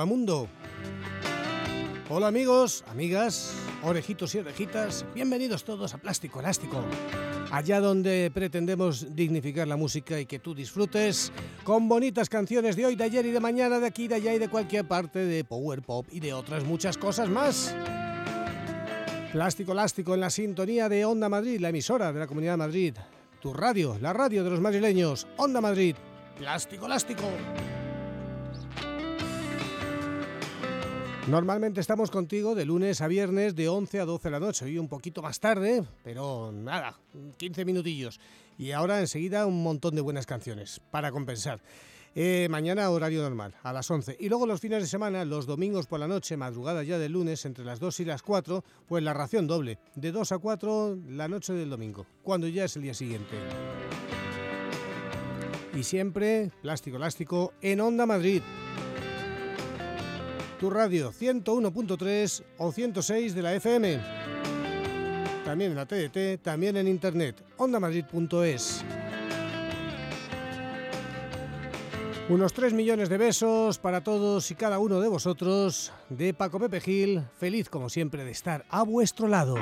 Hola mundo. Hola amigos, amigas, orejitos y orejitas, bienvenidos todos a Plástico Elástico, allá donde pretendemos dignificar la música y que tú disfrutes con bonitas canciones de hoy, de ayer y de mañana, de aquí, de allá y de cualquier parte, de Power Pop y de otras muchas cosas más. Plástico Elástico en la sintonía de Onda Madrid, la emisora de la Comunidad de Madrid, tu radio, la radio de los madrileños, Onda Madrid, Plástico Elástico. Normalmente estamos contigo de lunes a viernes de 11 a 12 de la noche, hoy un poquito más tarde, pero nada, 15 minutillos. Y ahora enseguida un montón de buenas canciones para compensar. Eh, mañana horario normal, a las 11. Y luego los fines de semana, los domingos por la noche, madrugada ya del lunes, entre las 2 y las 4, pues la ración doble, de 2 a 4 la noche del domingo, cuando ya es el día siguiente. Y siempre, plástico elástico, en Onda Madrid tu radio 101.3 o 106 de la FM. También en la TDT, también en internet, ondamadrid.es. Unos 3 millones de besos para todos y cada uno de vosotros, de Paco Pepe Gil, feliz como siempre de estar a vuestro lado.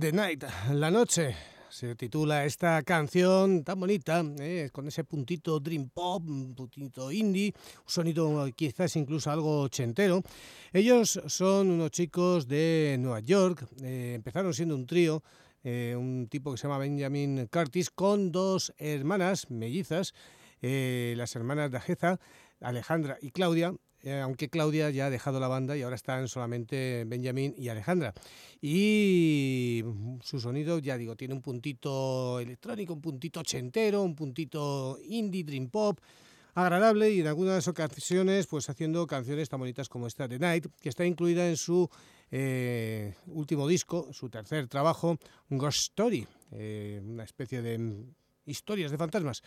The Night, la noche, se titula esta canción tan bonita, eh, con ese puntito dream pop, un puntito indie, un sonido quizás incluso algo ochentero. Ellos son unos chicos de Nueva York, eh, empezaron siendo un trío, eh, un tipo que se llama Benjamin Curtis, con dos hermanas mellizas, las hermanas de Ajeza, Alejandra y Claudia, eh, aunque Claudia ya ha dejado la banda y ahora están solamente Benjamín y Alejandra. Y su sonido, ya digo, tiene un puntito electrónico, un puntito ochentero, un puntito indie, dream pop, agradable y en algunas ocasiones pues haciendo canciones tan bonitas como esta de Night, que está incluida en su eh, último disco, su tercer trabajo, Ghost Story, eh, una especie de historias de fantasmas.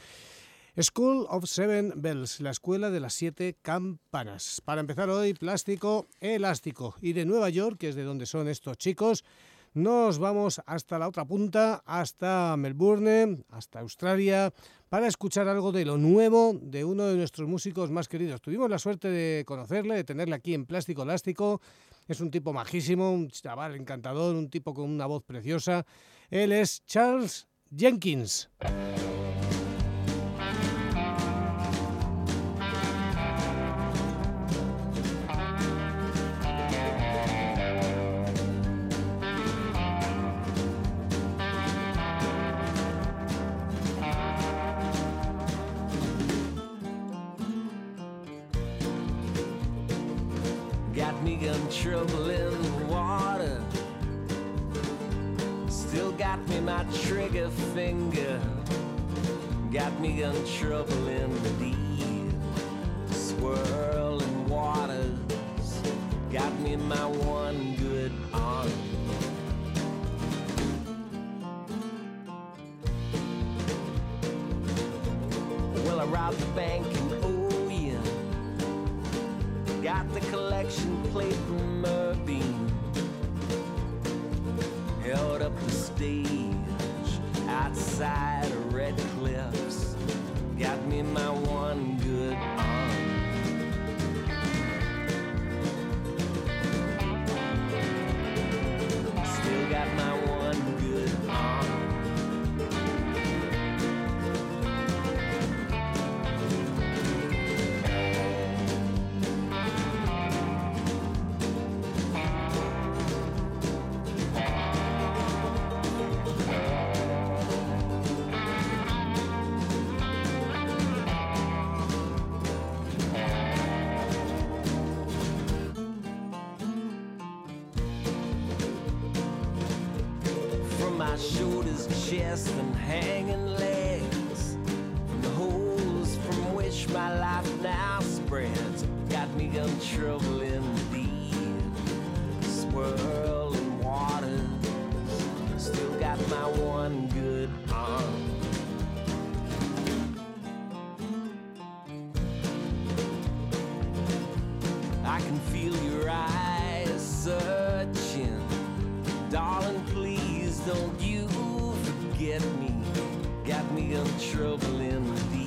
School of Seven Bells, la escuela de las siete campanas. Para empezar hoy, plástico elástico. Y de Nueva York, que es de donde son estos chicos, nos vamos hasta la otra punta, hasta Melbourne, hasta Australia, para escuchar algo de lo nuevo de uno de nuestros músicos más queridos. Tuvimos la suerte de conocerle, de tenerle aquí en Plástico Elástico. Es un tipo majísimo, un chaval encantador, un tipo con una voz preciosa. Él es Charles Jenkins. Robbed the bank and oh yeah, got the collection plate from Merbeam. Held up the stage outside you forget me, got me in trouble in the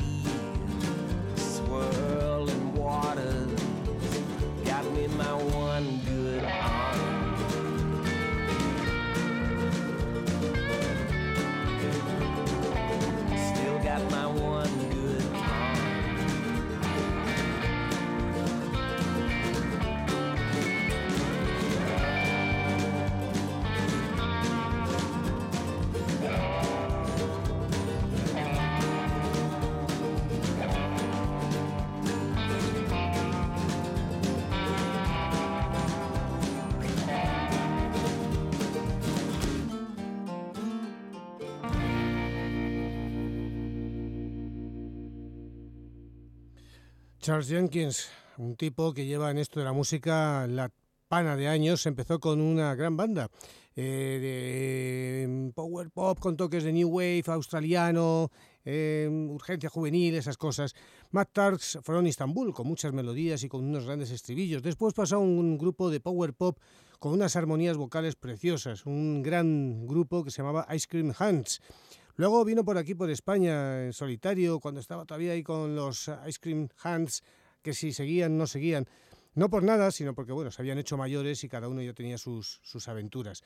Charles Jenkins, un tipo que lleva en esto de la música la pana de años, empezó con una gran banda eh, de em, power pop con toques de new wave australiano, em, urgencia juvenil, esas cosas. Matt Tarks fueron Istambul con muchas melodías y con unos grandes estribillos. Después pasó a un grupo de power pop con unas armonías vocales preciosas, un gran grupo que se llamaba Ice Cream Hands. Luego vino por aquí, por España, en solitario, cuando estaba todavía ahí con los Ice Cream Hands, que si seguían, no seguían. No por nada, sino porque, bueno, se habían hecho mayores y cada uno ya tenía sus, sus aventuras.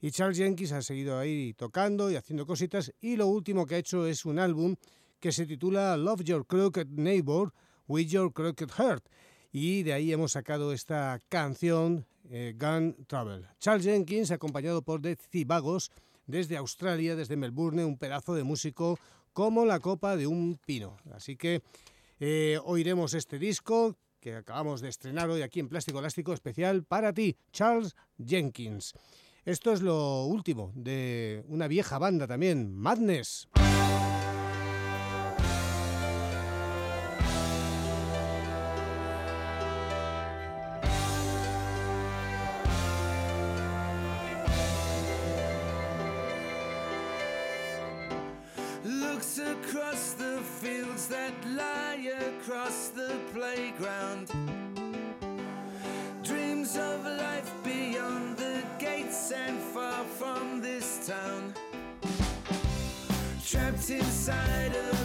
Y Charles Jenkins ha seguido ahí tocando y haciendo cositas y lo último que ha hecho es un álbum que se titula Love Your Crooked Neighbor with Your Crooked Heart y de ahí hemos sacado esta canción eh, Gun Travel. Charles Jenkins acompañado por The Cibagos desde Australia, desde Melbourne, un pedazo de músico como la copa de un pino. Así que eh, oiremos este disco que acabamos de estrenar hoy aquí en Plástico Elástico especial para ti, Charles Jenkins. Esto es lo último de una vieja banda también, Madness. Across the playground. Dreams of life beyond the gates and far from this town. Trapped inside a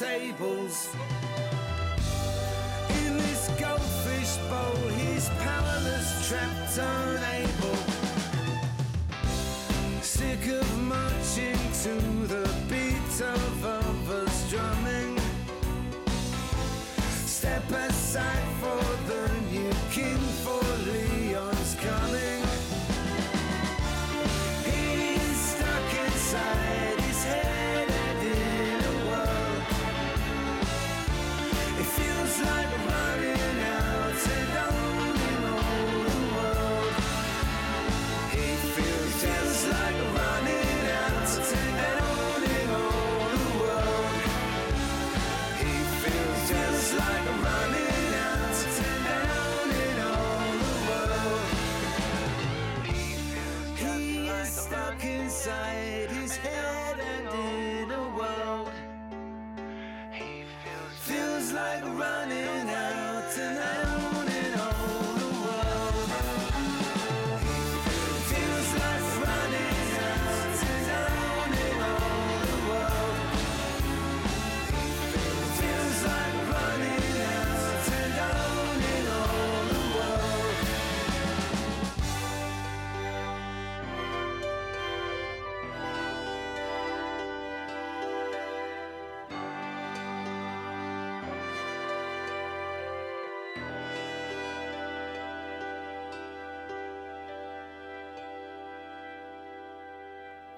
tables. In this goldfish bowl, he's powerless, trapped, unable. Sick of marching to the beat of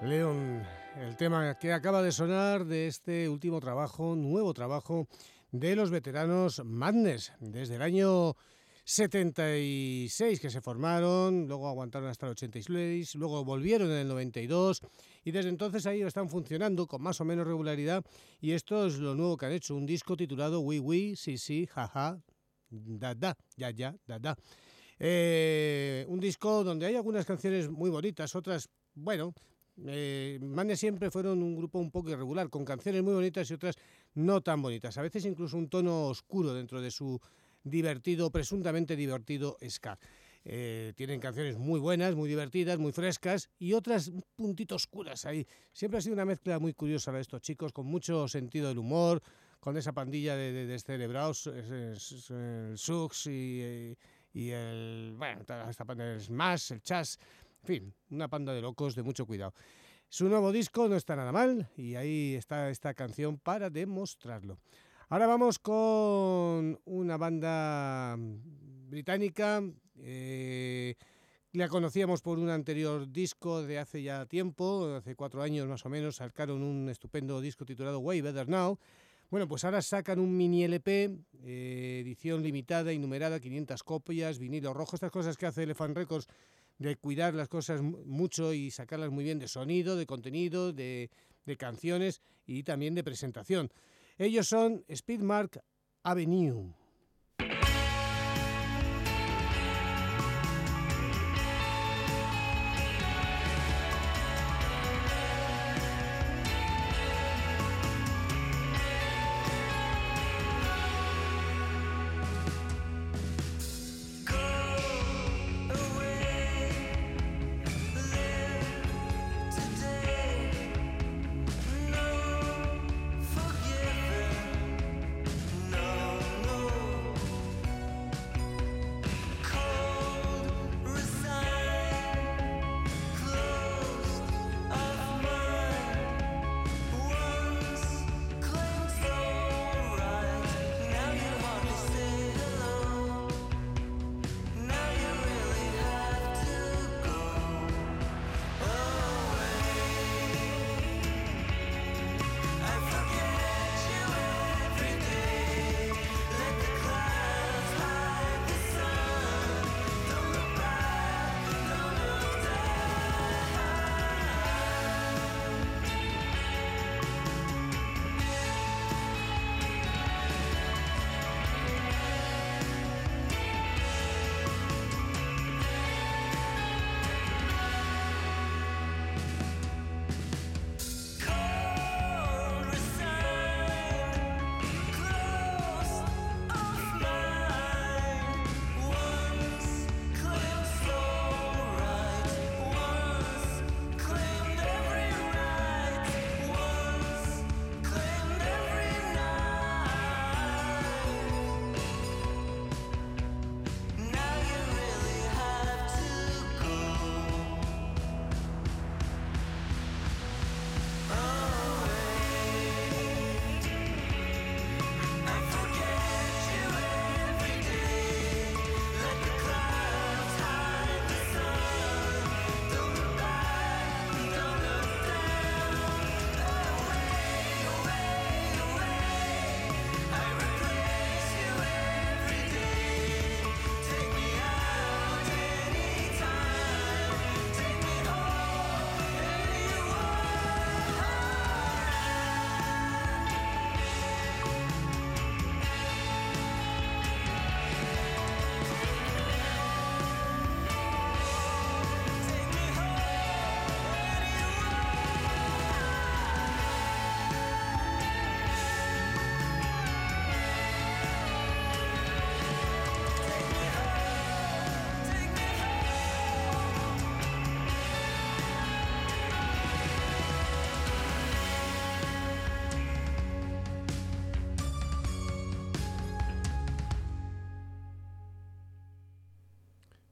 León, el tema que acaba de sonar de este último trabajo, nuevo trabajo de los veteranos Madness, desde el año 76 que se formaron, luego aguantaron hasta el 86, luego volvieron en el 92 y desde entonces ahí están funcionando con más o menos regularidad y esto es lo nuevo que han hecho, un disco titulado Oui Oui, sí sí, jaja, da da, ya ya, da da. Eh, un disco donde hay algunas canciones muy bonitas, otras, bueno, eh, siempre fueron un grupo un poco irregular, con canciones muy bonitas y otras no tan bonitas. A veces incluso un tono oscuro dentro de su divertido, presuntamente divertido ska. Eh, tienen canciones muy buenas, muy divertidas, muy frescas y otras un puntito oscuras ahí. Siempre ha sido una mezcla muy curiosa de estos chicos, con mucho sentido del humor, con esa pandilla de, de descerebrados, eh, eh, el Sux y, el. Bueno, panda del Smash, el Chas. En fin, una panda de locos de mucho cuidado. Su nuevo disco no está nada mal y ahí está esta canción para demostrarlo. Ahora vamos con una banda británica. eh, la conocíamos por un anterior disco de hace ya tiempo, hace cuatro años más o menos, sacaron un estupendo disco titulado Way Better Now. Bueno, pues ahora sacan un mini LP, eh, edición limitada y numerada, 500 copias, vinilo rojo, estas cosas que hace Elephant Records de cuidar las cosas mu- mucho y sacarlas muy bien de sonido, de contenido, de, de canciones y también de presentación. Ellos son Speedmark Avenue.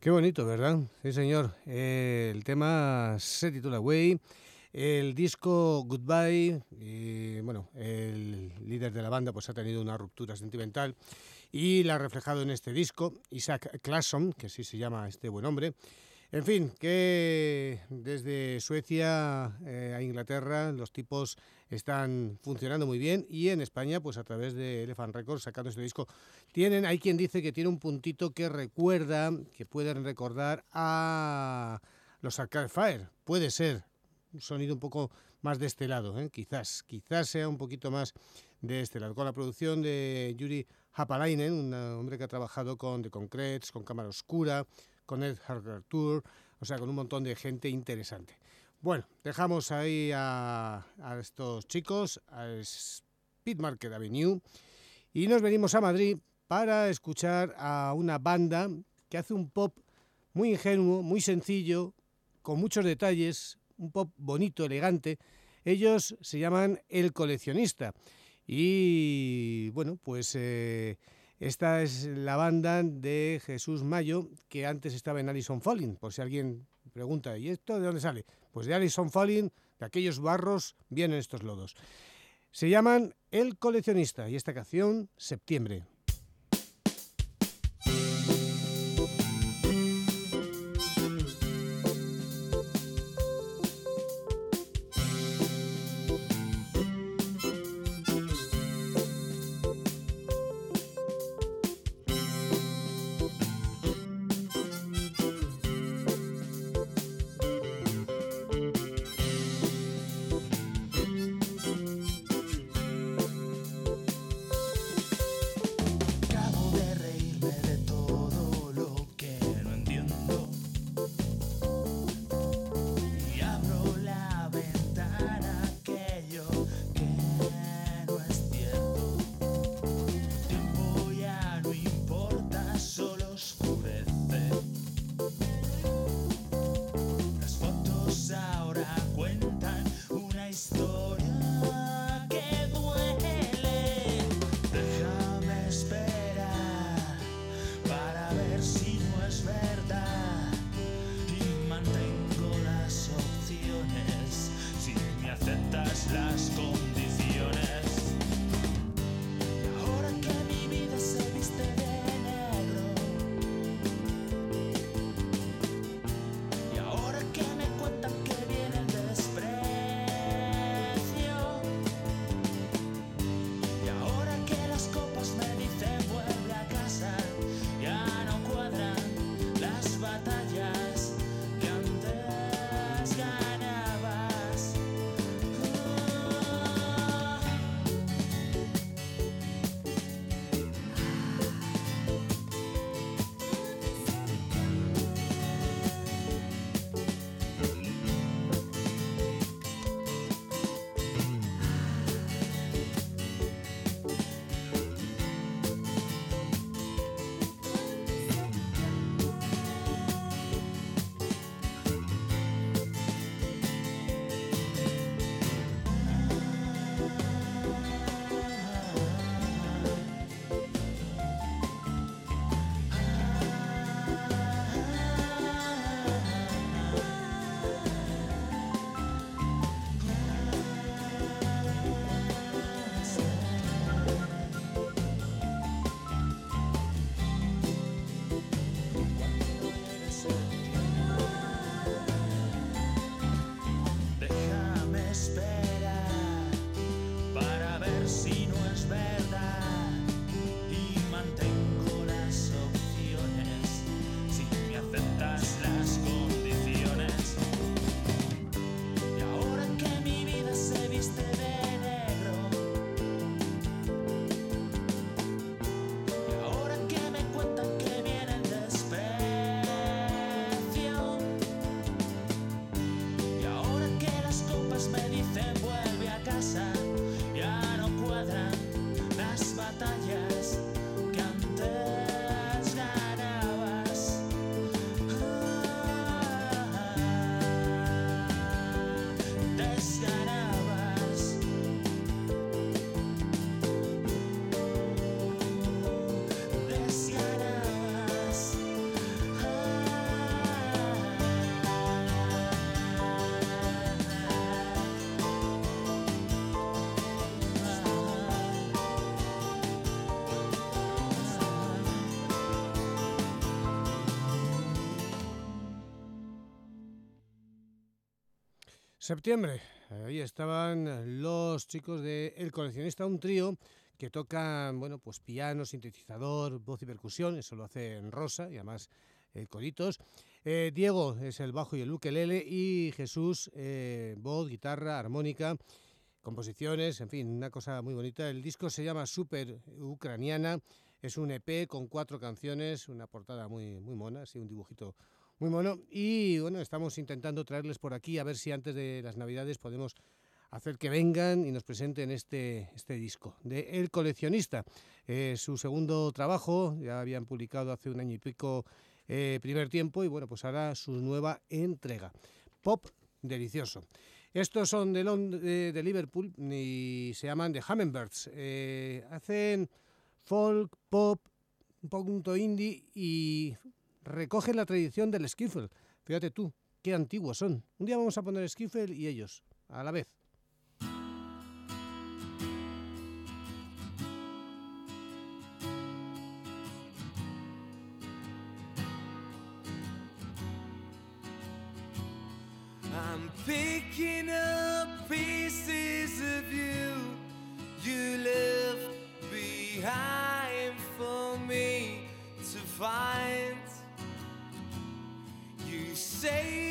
Qué bonito, ¿verdad? Sí, señor. Eh, el tema se titula Way. El disco Goodbye, bueno, el líder de la banda pues ha tenido una ruptura sentimental y la ha reflejado en este disco, Isaac Clason, que así se llama este buen hombre. En fin, que desde Suecia eh, a Inglaterra los tipos están funcionando muy bien y en España, pues a través de Elephant Records sacando este disco, tienen, hay quien dice que tiene un puntito que recuerda, que pueden recordar a los Arcade Fire. Puede ser un sonido un poco más de este lado, ¿eh? quizás, quizás sea un poquito más de este lado. Con la producción de Yuri Hapalainen, un hombre que ha trabajado con The Concretes, con Cámara Oscura, con Ed Harker Tour, o sea, con un montón de gente interesante. Bueno, dejamos ahí a, a estos chicos, a Speed Market Avenue, y nos venimos a Madrid para escuchar a una banda que hace un pop muy ingenuo, muy sencillo, con muchos detalles, un pop bonito, elegante. Ellos se llaman El Coleccionista. Y bueno, pues eh, esta es la banda de Jesús Mayo, que antes estaba en Alison Falling, por si alguien pregunta, ¿y esto de dónde sale? Pues de Alison Falling, de aquellos barros vienen estos lodos. Se llaman El Coleccionista y esta canción, Septiembre. Septiembre, ahí estaban los chicos de El Coleccionista, un trío que tocan, bueno, pues piano, sintetizador, voz y percusión, eso lo hace en Rosa y además eh, coritos. Eh, Diego es el bajo y el ukelele y Jesús, eh, voz, guitarra, armónica, composiciones, en fin, una cosa muy bonita. El disco se llama Super Ucraniana, es un EP con cuatro canciones, una portada muy, muy mona, así un dibujito muy mono. Y bueno, estamos intentando traerles por aquí a ver si antes de las Navidades podemos hacer que vengan y nos presenten este, este disco de El Coleccionista. Eh, su segundo trabajo, ya habían publicado hace un año y pico eh, primer tiempo y bueno, pues ahora su nueva entrega. Pop delicioso. Estos son de, Lond- de, Liverpool y se llaman The Hummingbirds. Eh, hacen folk, pop, un punto indie y recogen la tradición del skiffle. Fíjate tú, qué antiguos son. Un día vamos a poner skiffle y ellos, a la vez. Say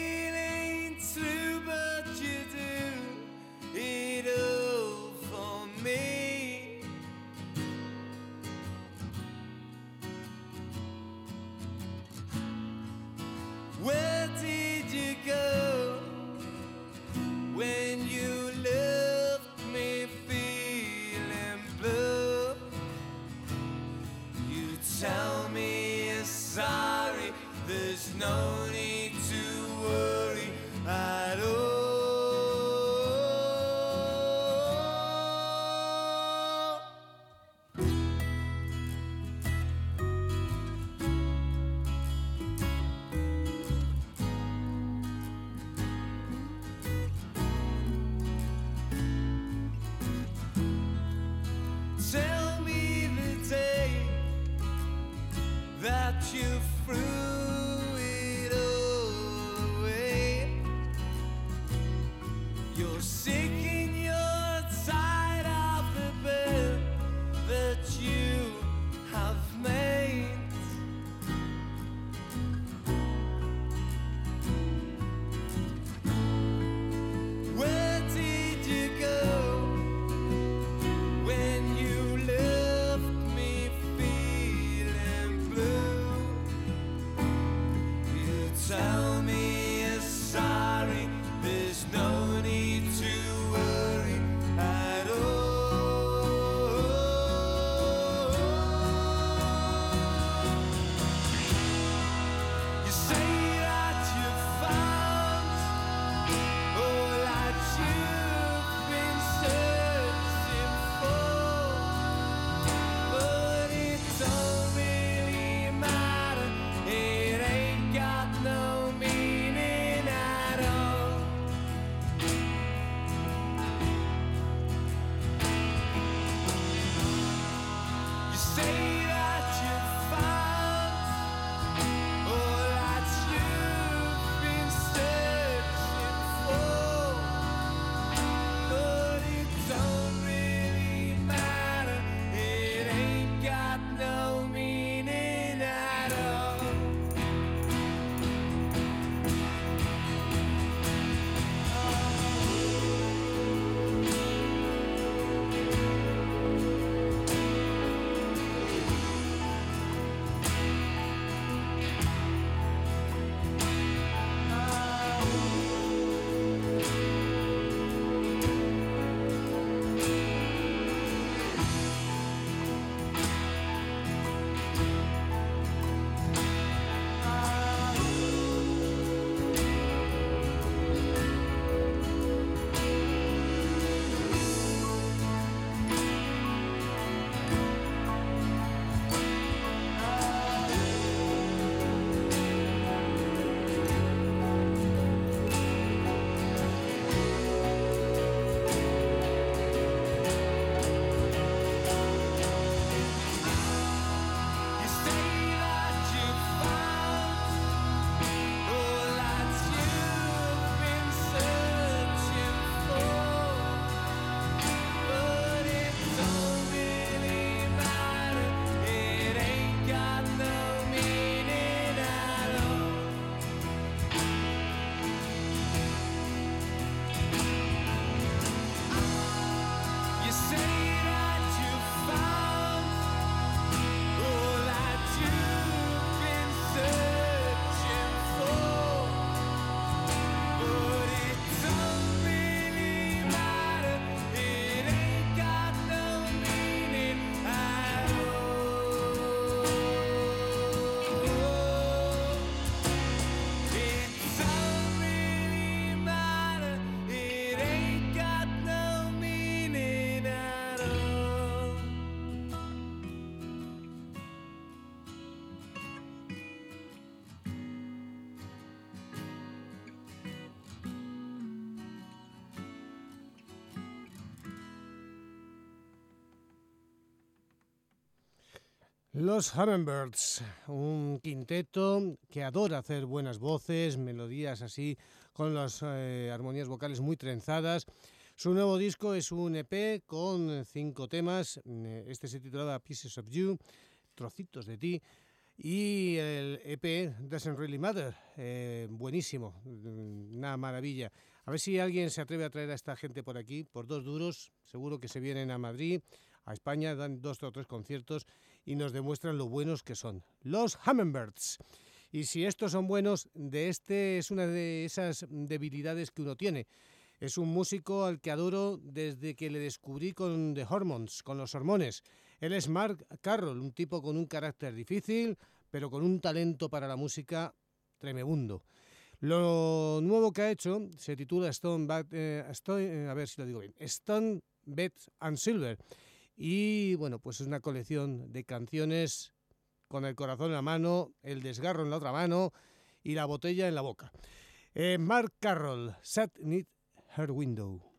Los Hummingbirds, un quinteto que adora hacer buenas voces, melodías así, con las eh, armonías vocales muy trenzadas. Su nuevo disco es un EP con cinco temas. Este se titulaba Pieces of You, Trocitos de ti. Y el EP Doesn't Really Matter, eh, buenísimo, una maravilla. A ver si alguien se atreve a traer a esta gente por aquí, por dos duros. Seguro que se vienen a Madrid, a España, dan dos o tres conciertos y nos demuestran lo buenos que son. Los Hummingbirds. Y si estos son buenos, de este es una de esas debilidades que uno tiene. Es un músico al que adoro desde que le descubrí con The Hormones, con los hormones. Él es Mark Carroll, un tipo con un carácter difícil, pero con un talento para la música tremebundo. Lo nuevo que ha hecho se titula Stone, Bat- eh, Stone- eh, a ver si lo digo bien, Stone, Bet and Silver. Y bueno, pues es una colección de canciones con el corazón en la mano, el desgarro en la otra mano y la botella en la boca. Eh, Mark Carroll, Sat Need Her Window.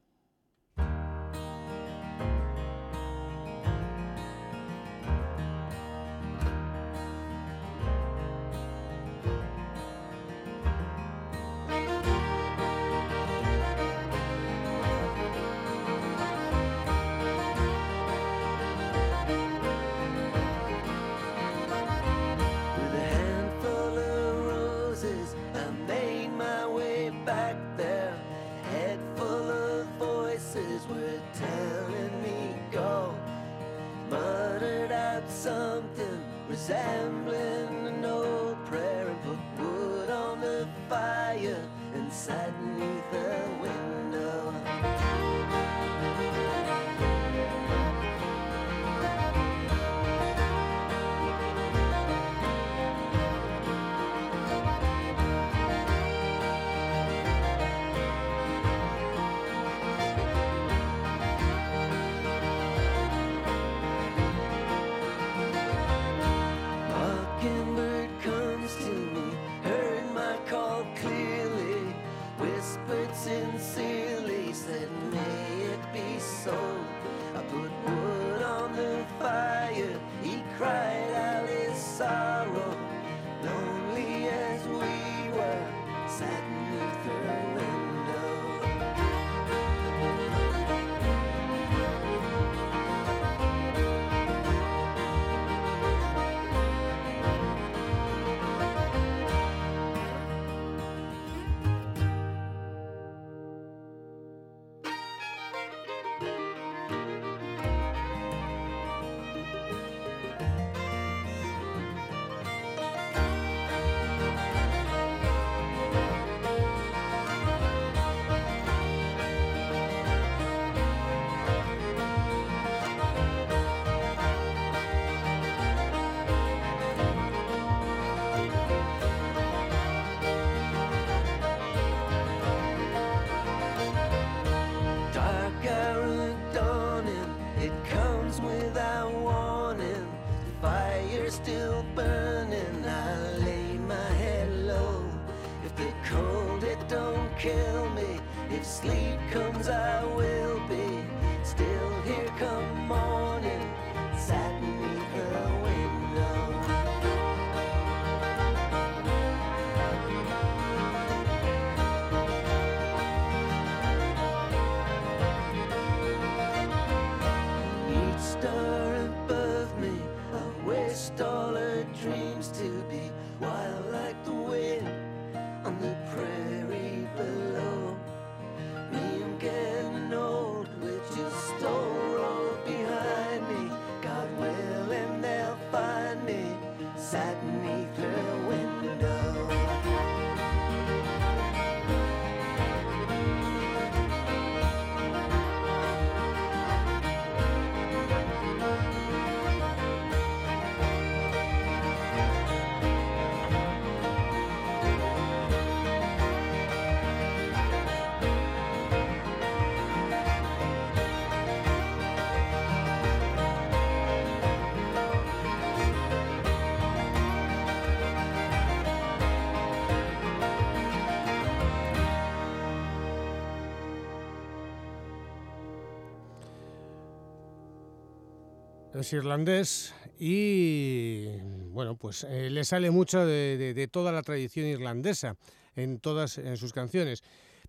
Irlandés y bueno, pues eh, le sale mucho de, toda la tradición irlandesa en todas en sus canciones.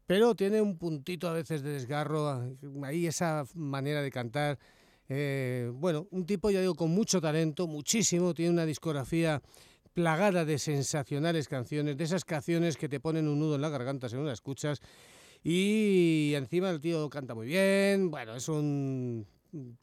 Pero tiene un puntito a veces de desgarro, ahí esa manera de cantar. eh, bueno, un tipo, ya digo, con mucho talento, muchísimo, tiene una discografía plagada de sensacionales canciones, de esas canciones que te ponen un nudo en la garganta según la escuchas. Y encima el tío canta muy bien, bueno, es un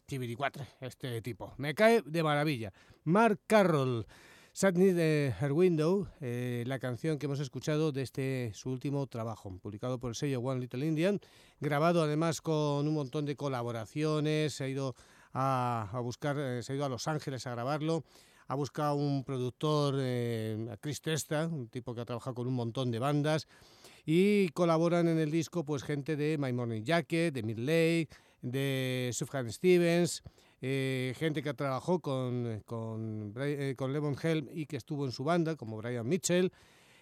chiviricuatre este tipo. Me cae de maravilla. Mark Carroll, Sadness de Her Window, eh, la canción que hemos escuchado de este su último trabajo, publicado por el sello One Little Indian, grabado además con un montón de colaboraciones, se ha ido a, a buscar, eh, se ha ido a Los Ángeles a grabarlo, ha buscado un productor, eh, a Chris Testa, un tipo que ha trabajado con un montón de bandas, y colaboran en el disco pues gente de My Morning Jacket, de Midlake, de Sufjan Stevens, eh, gente que trabajó con, con, eh, con Levon Helm y que estuvo en su banda, como Brian Mitchell,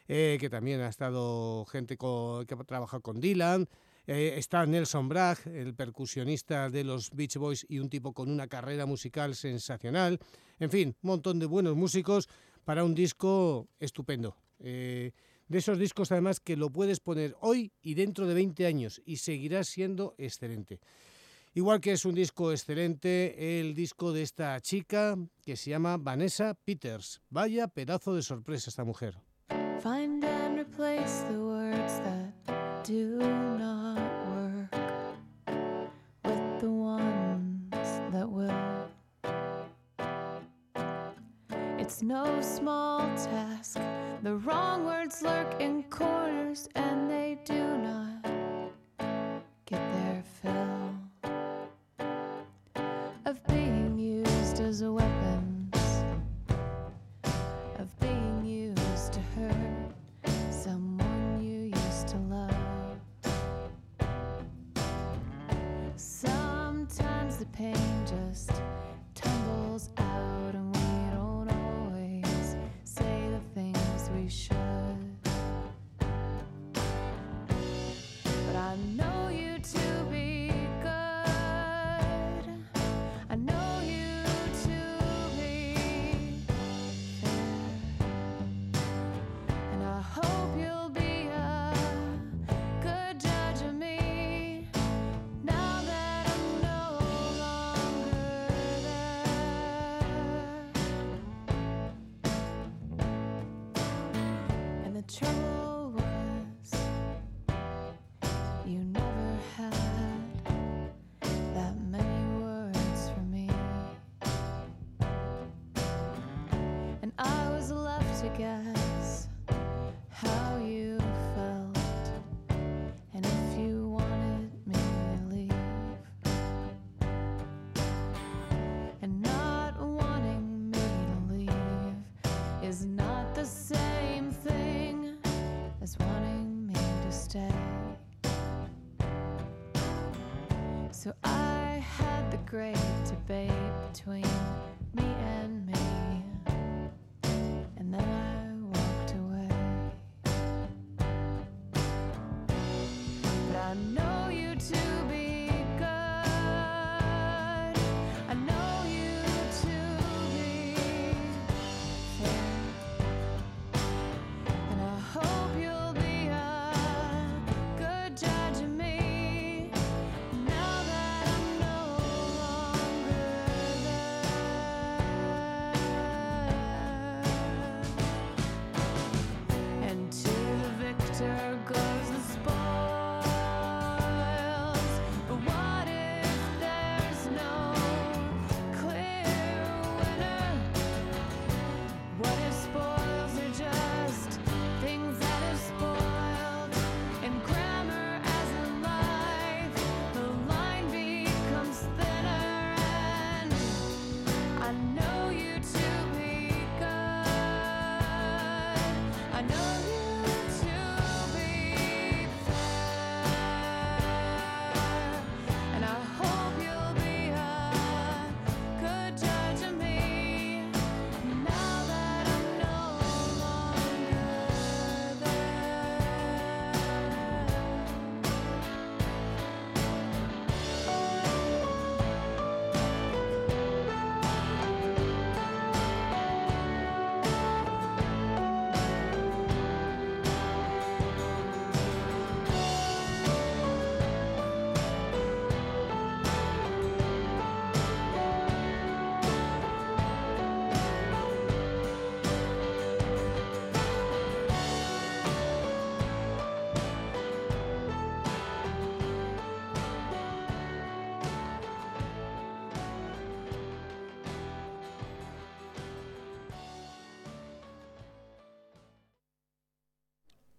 eh, que también ha estado gente que ha trabajado con Dylan. Está Nelson Bragg, el percusionista de los Beach Boys y un tipo con una carrera musical sensacional. En fin, un montón de buenos músicos para un disco estupendo. De esos discos además que lo puedes poner hoy y dentro de 20 años y seguirá siendo excelente. Igual que es un disco excelente el disco de esta chica que se llama Vanessa Peters. Vaya pedazo de sorpresa esta mujer. Find and replace the words that do not work with the ones that will. It's no small task. The wrong words lurk in corners and they do not a weapon. So I had the great debate between me and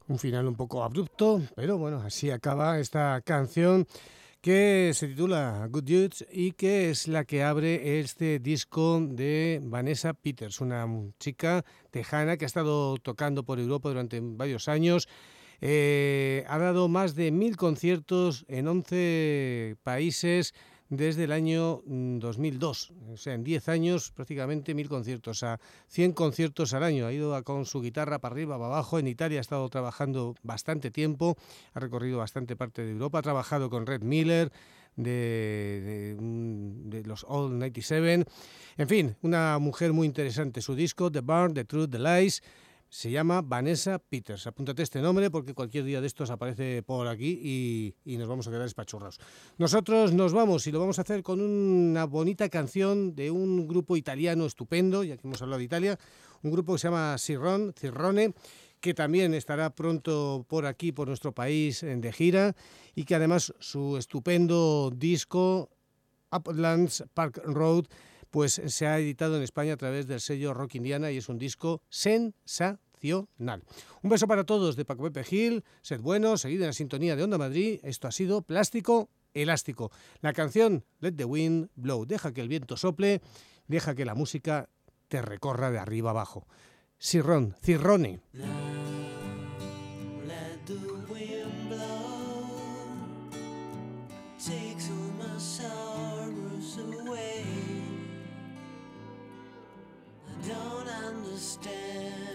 Un final un poco abrupto, pero bueno, así acaba esta canción que se titula Good Youth y que es la que abre este disco de Vanessa Peters, una chica tejana que ha estado tocando por Europa durante varios años. Eh, ha dado más de mil conciertos en 11 países desde el año 2002. O sea, en 10 años prácticamente mil conciertos, a 100 conciertos al año. Ha ido con su guitarra para arriba, para abajo. En Italia ha estado trabajando bastante tiempo, ha recorrido bastante parte de Europa, ha trabajado con Red Miller. De, de, de, los All 97. En fin, una mujer muy interesante. Su disco, The Barn, The Truth, The Lies, se llama Vanessa Peters. Apúntate este nombre porque cualquier día de estos aparece por aquí y, y, nos vamos a quedar espachurrados. Nosotros nos vamos y lo vamos a hacer con una bonita canción de un grupo italiano estupendo, ya que hemos hablado de Italia, un grupo que se llama Cirron, Cirrone, que también estará pronto por aquí, por nuestro país, de gira, y que además su estupendo disco, Uplands Park Road, pues se ha editado en España a través del sello Rock Indiana y es un disco sensacional. Un beso para todos de Paco Pepe Gil, sed buenos, seguid en la sintonía de Onda Madrid, esto ha sido Plástico Elástico. La canción Let the Wind Blow, deja que el viento sople, deja que la música te recorra de arriba abajo. Cirrón, Cirrone. understand.